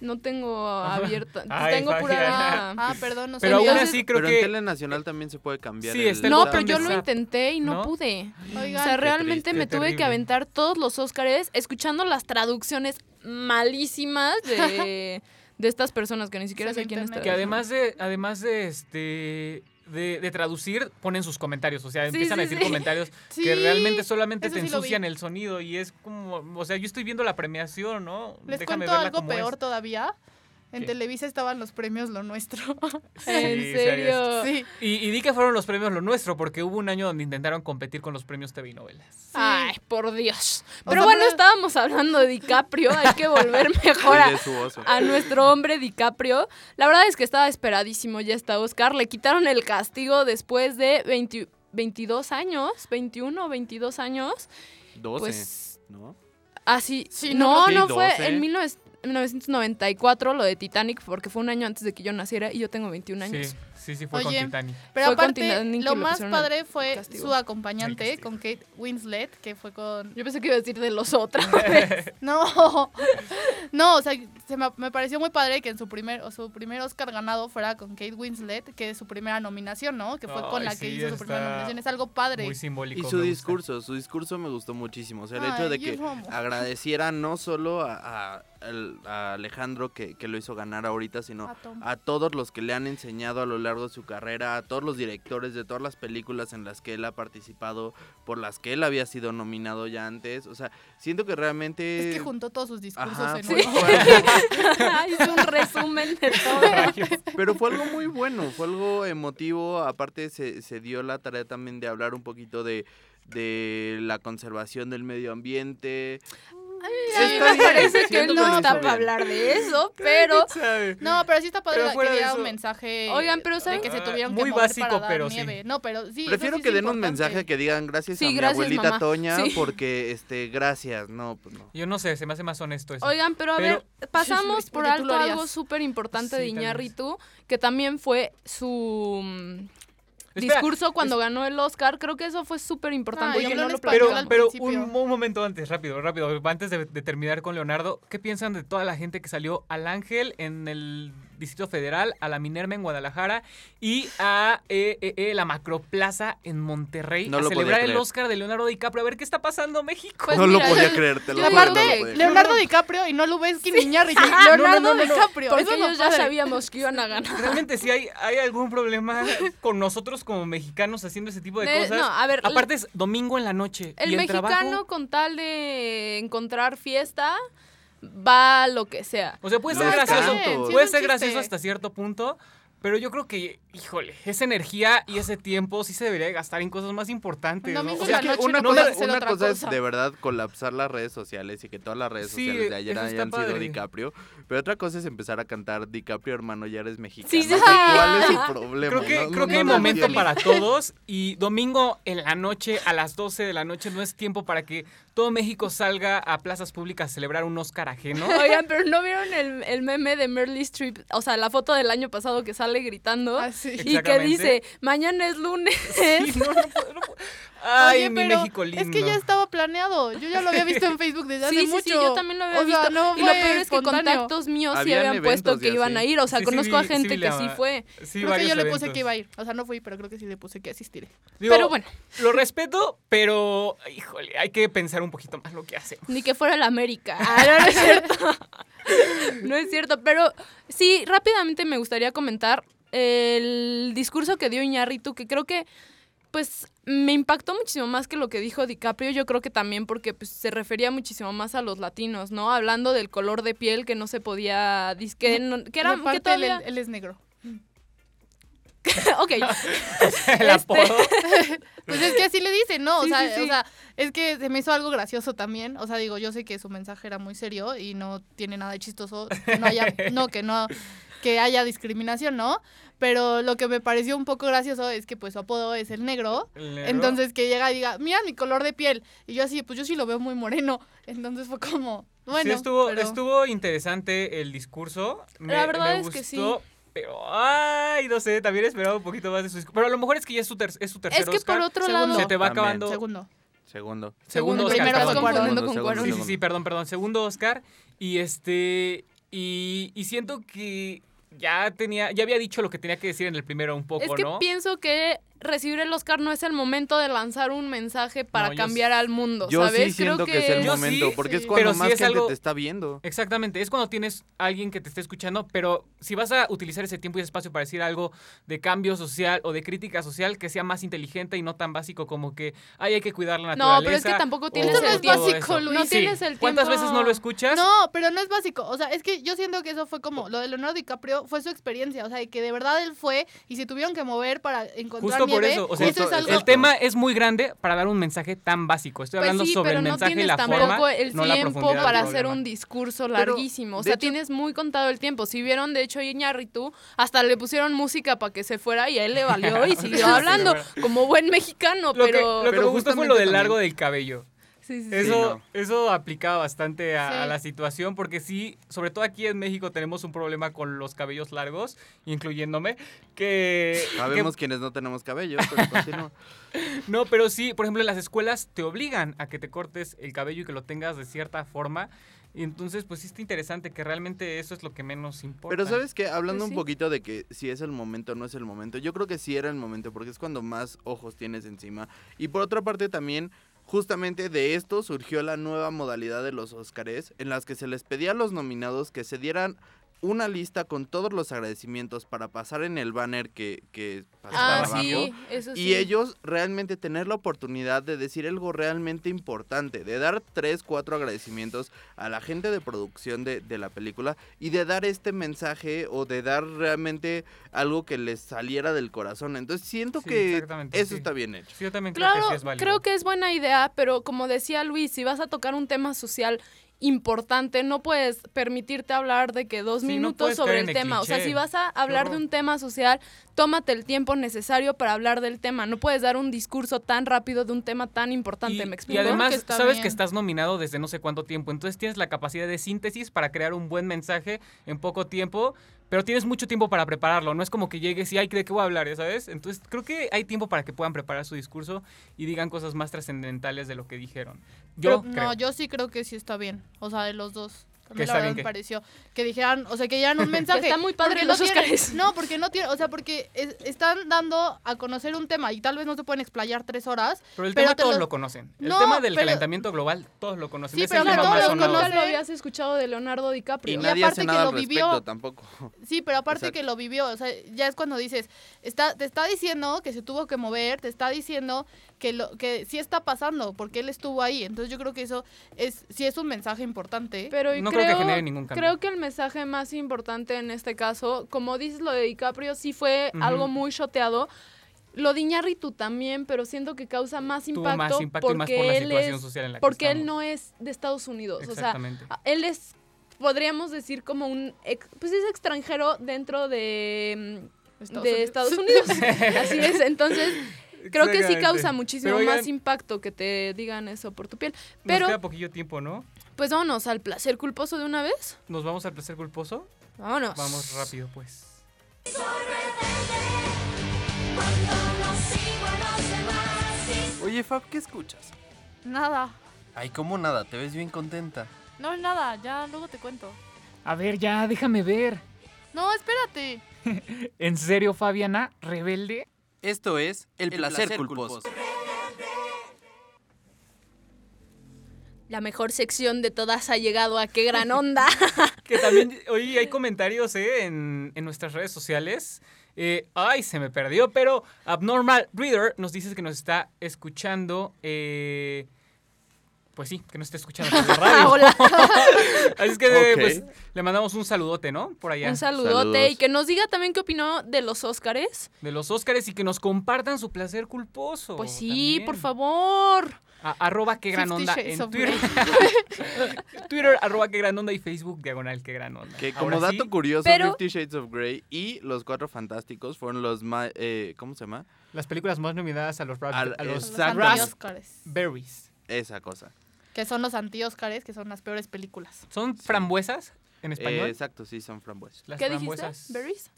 no tengo abierto, Ay, tengo Fabián. pura... Ah, perdón, no Pero aún así creo Pero en. Tele Nacional también se puede cambiar. Sí, el- está el No, pero yo lo intenté y no, ¿No? pude. Oigan, O sea, realmente triste. me tuve que aventar todos los Óscares escuchando las traducciones malísimas de, de estas personas que ni siquiera Sí, sé quién internet. Que está. además de, además de este de, de traducir, ponen sus comentarios. O sea, Sí, empiezan a decir sí. comentarios que realmente solamente eso te ensucian el sonido. Y es como. O sea, yo estoy viendo la premiación, ¿no? Les Déjame cuento verla algo como peor es. todavía. En ¿Qué? Televisa estaban los premios Lo Nuestro. ¿En Sí, serio? sí. Y, y di que fueron los premios lo nuestro, porque hubo un año donde intentaron competir con los premios TV y novelas. Ay, por Dios. O Pero sea, bueno, pero- estábamos hablando de DiCaprio, hay que volver mejor a, nuestro hombre DiCaprio. La verdad es que estaba esperadísimo ya está Oscar. Le quitaron el castigo después de 20 22 años, 21 o 22 años. 12, Pues ¿no? así, Sí, no, no, no, sí, fue 12. en 19 1994 lo de Titanic, porque fue un año antes de que yo naciera y yo tengo 21 años. Sí, sí, sí, fue Oye, con Titanic. Pero Fue aparte, Titanic lo más padre fue castigo. su acompañante con Kate Winslet, que fue con... Yo pensé que iba a decir de los otros. No, no, o sea, se me, me pareció muy padre que en su primer, o su primer Oscar ganado fuera con Kate Winslet, que es su primera nominación, ¿no? Que fue con la que hizo su primera nominación. Es algo padre. Muy simbólico. Y su gusta. discurso, su discurso me gustó muchísimo. O sea, el Ay, hecho de que agradeciera no solo a, a- al- a Alejandro que, que lo hizo ganar ahorita, sino A a todos los que le han enseñado a lo largo de su carrera, a todos los directores de todas las películas en las que él ha participado, por las que él había sido nominado ya antes. O sea, siento que realmente... Es que juntó todos sus discursos Ajá, en uno. Hizo un resumen de todo. Pero fue algo muy bueno, fue algo emotivo. Aparte se, se dio la tarea también de hablar un poquito de, de la conservación del medio ambiente. A Está mí me parece que él no está para hablar de eso, pero. No, pero sí está padre Pero que diera un mensaje Oigan, pero de ¿saben? que se tuvieron muy que mover básico, para dar pero sí. nieve. No, pero sí, Prefiero sí que den un mensaje que digan gracias Sí, a mi gracias, abuelita mamá. Toña Sí. porque este gracias, no, pues no. Yo no sé, se me hace más honesto eso. Oigan, pero a Pero- ver, pasamos por alto algo súper importante Sí, de. Iñárritu, que también fue su discurso cuando ganó el Oscar. Creo que eso fue súper importante. Ah, habló no Pero, pero un momento antes, rápido, rápido, antes de, de terminar con Leonardo, ¿qué piensan de toda la gente que salió al Ángel en el Distrito Federal, a la Minerva en Guadalajara y a eh, eh, eh, la Macroplaza en Monterrey No a celebrar el. Oscar de Leonardo DiCaprio? A ver qué está pasando México. Pues no mira, lo podía yo- creer, te lo yo juro, no lo Aparte. Leonardo DiCaprio y no Lubensky ni Iñárritu. Ajá, Leonardo no, no, no, no. DiCaprio. Porque ellos ya sabíamos que iban a ganar. Realmente si hay, hay algún problema con nosotros como mexicanos haciendo ese tipo de De- cosas. no, a ver, Aparte es domingo en la noche. El y el mexicano trabajo- con tal de encontrar fiesta va lo que sea. O sea, puede ser gracioso. Sí, puede ser gracioso hasta cierto punto. Pero yo creo que, híjole, esa energía y ese tiempo sí se debería de gastar en cosas más importantes. O sea, que una no cosa, una cosa es de verdad colapsar las redes sociales y que todas las redes Sí, sociales de ayer hayan sido. DiCaprio, pero otra cosa es empezar a cantar DiCaprio hermano ya eres mexicano. Sí, sí. ¿Cuál es el problema? Creo que, No- creo no- que hay momento para todos y domingo en la noche a las 12 de la noche no es tiempo para que todo México salga a plazas públicas a celebrar un Oscar ajeno. Oigan, pero ¿no vieron el, el meme de Merle Streep? O sea, la foto del año pasado que sale gritando Ah, sí. y que dice, mañana es lunes. Sí, no, no puedo, no. Ay, Oye, mi pero México lindo. Es que ya estaba planeado. Yo ya lo había visto en Facebook desde hace Sí, sí, mucho. sí, yo también lo había O sea, visto. no y lo peor es que espontáneo. contactos míos sí Habían habían puesto que iban a ir. O sea, Sí, sí conozco a gente sí que sí fue. Sí, Creo que yo le puse que iba a ir. O sea, no fui, pero creo que sí le puse que asistiré. Digo, Pero bueno, Lo respeto, pero, híjole, hay que pensar un poquito más lo que hacemos. ni que fuera la América. Ah, no, no es cierto. no es cierto, pero sí, rápidamente me gustaría comentar el discurso que dio Iñárritu, que creo que pues me impactó muchísimo más que lo que dijo DiCaprio, yo creo que también porque pues, se refería muchísimo más a los latinos, ¿no? Hablando del color de piel que no se podía, que, no- que era que todavía... él, él es negro. ok, El Este- apodo. Pues es que así le dicen, ¿no? O, Sí, sea, sí, sí. o sea, es que se me hizo algo gracioso también. O sea, digo, yo sé que su mensaje era muy serio y no tiene nada de chistoso. Que no haya, no, que no, que haya discriminación, ¿no? Pero lo que me pareció un poco gracioso es que pues su apodo es el negro. El negro. Entonces que llega y diga, mira mi color de piel. Y yo así, pues yo sí lo veo muy moreno. Entonces fue como, bueno. sí, estuvo, pero- estuvo interesante el discurso. Me, La verdad me es que sí. Pero, ay, no sé, también esperaba un poquito más de su discurso. Pero a lo mejor es que ya es su, ter- es su tercer Es que Oscar. por otro Segundo. lado... Se te va También. acabando. Segundo. Segundo. Segundo Oscar. Primero perdón. estoy confundiendo Segundo, con Cuarón. Sí, segundo. sí, sí, perdón, perdón. Segundo Oscar. Y este. Y, y siento que ya tenía. Ya había dicho lo que tenía que decir en el primero un poco, Es que ¿no? pienso que recibir el Oscar no es el momento de lanzar un mensaje para No, yo cambiar al mundo, Yo ¿sabes? sí siento que, es el momento, sí, porque es cuando sí más es gente algo- te está viendo. Exactamente, es cuando tienes a alguien que te esté escuchando, pero si vas a utilizar ese tiempo y espacio para decir algo de cambio social o de crítica social, que sea más inteligente y no tan básico como que "Ay, hay que cuidar la No, naturaleza. pero es que tampoco tienes el tiempo. eso. Luis. No Sí. tienes el ¿Cuántas tiempo. veces no lo escuchas? No, pero no es básico. O sea, es que yo siento que eso fue como lo de Leonardo DiCaprio fue su experiencia. O sea, de que de verdad él fue y se tuvieron que mover para encontrar Justo por nieve. eso, o sea, eso es algo. el tema es muy grande para dar un mensaje tan básico. Estoy Pues hablando sí, sobre pero el no mensaje y la tampoco forma, el no la tiempo profundidad del para hacer un discurso Pero, larguísimo. O sea, hecho- tienes muy contado el tiempo. Si vieron, de hecho, Iñárritu, hasta le pusieron música para que se fuera y a él le valió y siguió hablando como buen mexicano, Lo que, pero... lo que Pero me gustó fue lo del largo también- del cabello. Sí, sí, sí. Eso, no. eso aplicaba bastante a, Sí. a la situación, porque sí, sobre todo aquí en México tenemos un problema con los cabellos largos, incluyéndome, que... Sabemos quienes no tenemos cabello, pero continúa. que- no, pero sí, por ejemplo, en las escuelas te obligan a que te cortes el cabello y que lo tengas de cierta forma. Y entonces, pues sí está interesante que realmente eso es lo que menos importa. Pero sabes que hablando Pues un poquito de que si es el momento o no es el momento, yo creo que sí era el momento porque es cuando más ojos tienes encima. Y por otra parte también, justamente de esto surgió la nueva modalidad de los Óscares en las que se les pedía a los nominados que se dieran una lista con todos los agradecimientos para pasar en el banner que, que pasaba Ah, abajo. sí, eso sí. Y ellos realmente tener la oportunidad de decir algo realmente importante, de dar tres, cuatro agradecimientos a la gente de producción de, de la película y de dar este mensaje o de dar realmente algo que les saliera del corazón. Entonces siento Sí, que eso sí. está bien hecho. Sí, yo también creo Claro, que sí es válido. creo que es buena idea, pero como decía Luis, si vas a tocar un tema social importante, no puedes permitirte hablar de que dos Sí, minutos sobre el tema. O sea, si vas a hablar de un tema social, tómate el tiempo necesario para hablar del tema. No puedes dar un discurso tan rápido de un tema tan importante, Y, ¿me y explico? además Que está sabes bien. que estás nominado desde no sé cuánto tiempo, entonces tienes la capacidad de síntesis para crear un buen mensaje en poco tiempo, pero tienes mucho tiempo para prepararlo, no es como que llegues y ay, ¿de qué voy a hablar? ¿Sabes? Entonces creo que hay tiempo para que puedan preparar su discurso y digan cosas más trascendentales de lo que dijeron. Yo Pero, creo. No, yo sí creo que sí está bien. O sea, de los dos. A mí Que la verdad me que- pareció que dijeran, o sea, que dieran un mensaje. Está muy padre los no Óscares. No, porque no tiene, o sea, porque es- están dando a conocer un tema y tal vez no se pueden explayar tres horas. pero el pero tema te todos lo- lo conocen. El No, tema del pero- calentamiento global, todos lo conocen. Sí, es pero tema todos lo conocen. lo habías escuchado de Leonardo Y DiCaprio. Y nadie aparte hace que nada lo al vivió. respecto tampoco. Sí, pero aparte Exacto. que lo vivió, o sea, ya es cuando dices, está, te está diciendo que se tuvo que mover, te está diciendo que lo que sí está pasando, porque él estuvo ahí. Entonces yo creo que eso es sí es un mensaje importante. Pero No creo que genere ningún cambio. Creo que el mensaje más importante en este caso, como dices lo de DiCaprio, sí fue algo muy shoteado. Lo de Iñárritu también, pero siento que causa más impacto, más impacto y porque más por la él situación es, social en la que porque él no es de Estados Unidos, o sea, él es podríamos decir como un ex- pues es extranjero dentro de mm, Estados de Unidos. Estados Unidos. Así es, entonces creo que sí causa muchísimo más impacto que te digan eso por tu piel. Nos Pero queda poquillo tiempo, ¿no? pues vámonos al placer culposo de una vez. Nos vamos al placer culposo. Vámonos. Vamos rápido, pues. Oye, Fab, ¿qué escuchas? Nada. Ay, ¿cómo nada? Te ves bien contenta. No, nada, ya luego te cuento. A ver, ya, déjame ver. No, espérate. ¿En serio, Fabiana? ¿Rebelde? Esto es El, placer, culposo. La mejor sección de todas ha llegado a qué gran onda. Que también, oye, hay comentarios ¿eh? en, en nuestras redes sociales. Eh, ay, se me perdió, pero Abnormal Reader nos dice que nos está escuchando. eh, pues sí, que nos está escuchando por la radio. Hola. Así es que Ok. pues, le mandamos un saludote, ¿no? Por allá. Un saludote Saludos. y que nos diga también qué opinó de los Óscares. de los Óscares y que nos compartan su placer culposo. Pues sí, también. por favor. A- arroba qué gran onda en Twitter. Twitter, arroba qué gran onda y Facebook, diagonal qué gran onda. Que como Ahora dato sí, curioso, pero- Fifty Shades of Grey y Los Cuatro Fantásticos fueron los más... Eh, ¿Cómo se llama? las películas más nominadas a los, Al- a los Exacto. Los Raspberries. Esa cosa. Que son los anti-Óscares, que son las peores películas. ¿Son frambuesas en Eh, español? exacto, sí, son frambuesas. las ¿Qué dijiste? frambuesas. ¿Berries?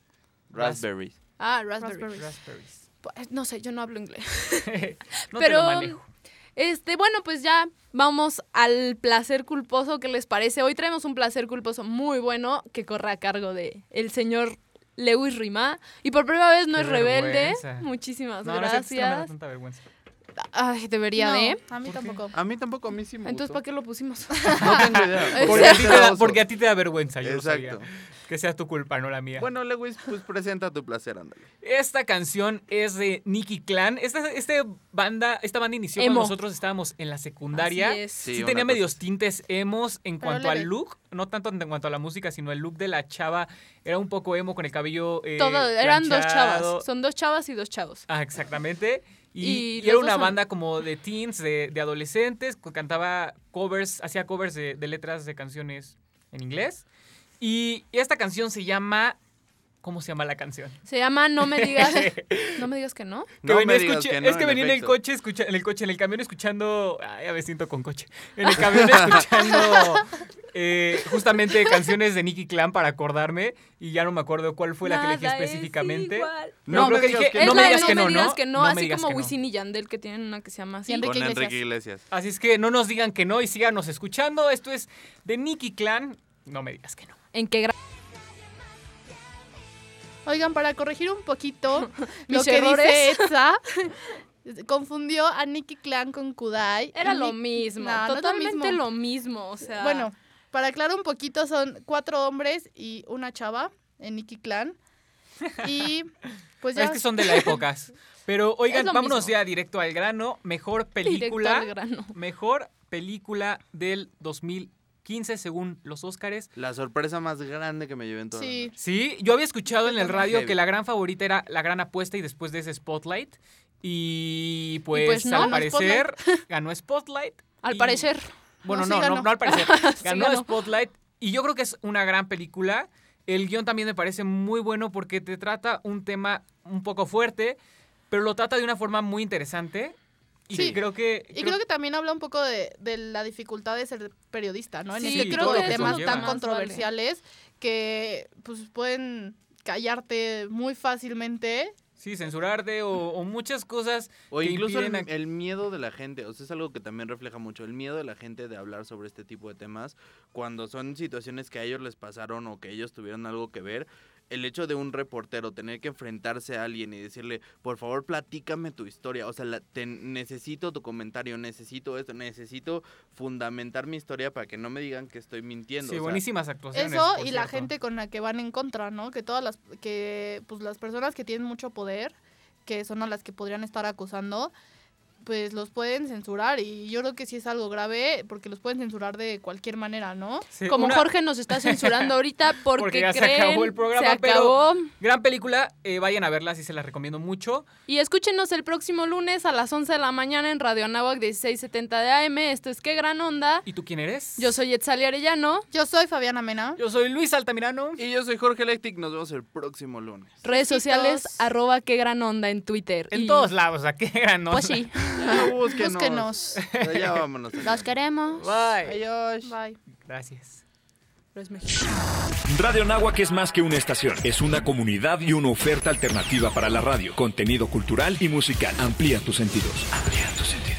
Raspberries. Ah. Raspberry. Raspberries. Pues, No sé, yo no hablo inglés. no te Pero- lo manejo. Este, bueno, pues ya vamos al placer culposo. ¿Qué les parece? Hoy traemos un placer culposo muy bueno que corre a cargo de el señor Lewis Rima. Y por primera vez no Qué es rebelde. vergüenza. Muchísimas No, es es que no me da gracias. tanta vergüenza. Ay, debería No, de. a mí tampoco. A mí tampoco, a mí sí me Entonces, gustó. ¿para qué lo pusimos? No tengo idea. Porque a, ti te da, Oso. porque a ti te da vergüenza, yo lo Exacto. sabía. Que sea tu culpa, no la mía. Bueno, Lewis, pues presenta tu placer, ándale. Esta canción es de Nicky Clan. Esta, este banda, esta banda inició Emo. cuando nosotros estábamos en la secundaria. Así es. Sí, Sí, tenía medios tintes emos en Pero cuanto al look, no tanto en cuanto a la música, sino el look de la chava. Era un poco emo con el cabello. eh, Todo, eran dos chavas. Son dos chavas y dos chavos. Ah, exactamente. Y, Y y los era una son- banda como de teens, de, de adolescentes, que cantaba covers, hacía covers de, de letras de canciones en inglés. Y esta canción se llama. ¿Cómo se llama la canción? Se llama No me digas. no me digas que no. Que No venía me digas que no, es que en venía en el coche, escucha, en el coche, en el camión escuchando. Ay, ya me siento con coche. En el camión escuchando eh, justamente canciones de Nicky Clan para acordarme. Y ya no me acuerdo cuál fue la que elegí es específicamente. No, No creo me que digas dije, que es no me digas no que me no, digas ¿no? que no, me así digas como. Wisin y Yandel que tienen una que se llama así. Enrique Con Iglesias. Enrique Iglesias. Así es que no nos digan que no y síganos escuchando. Esto es de Nicky Clan. No me digas que no. ¿En qué grado? Oigan, para corregir un poquito lo que errores. dice Etza, confundió a Nicky Clan con Kudai. Era lo mismo, No, no es lo totalmente mismo. lo mismo, o sea. Bueno, para aclarar un poquito, son cuatro hombres y una chava en Nicky Clan. Y pues ya. Es que son de la época. Pero oigan, vámonos mismo. ya directo al grano. Mejor directo película. al grano. Mejor película del 2015 según los Óscares. La sorpresa más grande que me llevé en toda la Sí. Sí, yo había escuchado en el radio Heavy. que la gran favorita era La Gran Apuesta y después de ese Spotlight. Y pues, pues no, al parecer ganó Spotlight. Al y- parecer. Bueno, No, no, sí no, al parecer. Sí ganó. Spotlight. Y yo creo que es una gran película. El guion también me parece muy bueno porque te trata un tema un poco fuerte, pero lo trata de una forma muy interesante. Y Sí. creo que. Y creo que también habla un poco de, de la dificultad de ser periodista, ¿no? En Sí, este creo tipo que temas tan vale. controversiales que pues pueden callarte muy fácilmente. Sí, censurarte o, o muchas cosas. O que incluso el, a- el miedo de la gente, o sea, es algo que también refleja mucho, el miedo de la gente de hablar sobre este tipo de temas cuando son situaciones que a ellos les pasaron o que ellos tuvieron algo que ver. El hecho de un reportero tener que enfrentarse a alguien y decirle, por favor, platícame tu historia, o sea, la- te- necesito tu comentario, necesito esto, necesito fundamentar mi historia para que no me digan que estoy mintiendo. Sí, o sea, buenísimas actuaciones. Eso y la gente con la que van en contra, ¿no? Que todas las que pues las personas que tienen mucho poder, que son a las que podrían estar acusando, pues los pueden censurar y yo creo que sí es algo grave porque los pueden censurar de cualquier manera, ¿no? Sí, Como una Jorge nos está censurando ahorita porque, Porque ya se creen, acabó el programa, se pero- acabó. Gran película, eh, vayan a verla, sí se la recomiendo mucho. Y escúchenos el próximo lunes a las 11 de la mañana en Radio Anáhuac 1670 de AM. Esto es Qué Gran Onda. ¿Y tú quién eres? Yo soy Etzali Arellano. Yo soy Fabiana Mena. Yo soy Luis Altamirano. Y yo soy Jorge Electric, nos vemos el próximo lunes. Redes sociales, arroba Qué Gran Onda en Twitter. En Y- todos lados, ¿a qué gran Pues onda? sí, Ya, búsquenos. Búsquenos. Ya vámonos. los queremos. Bye. Adiós. Bye. Gracias. Pero. Radio Náhuac es más que una estación, es una comunidad y una oferta alternativa para la radio, contenido cultural y musical. Amplía tus sentidos. Amplía tus sentidos.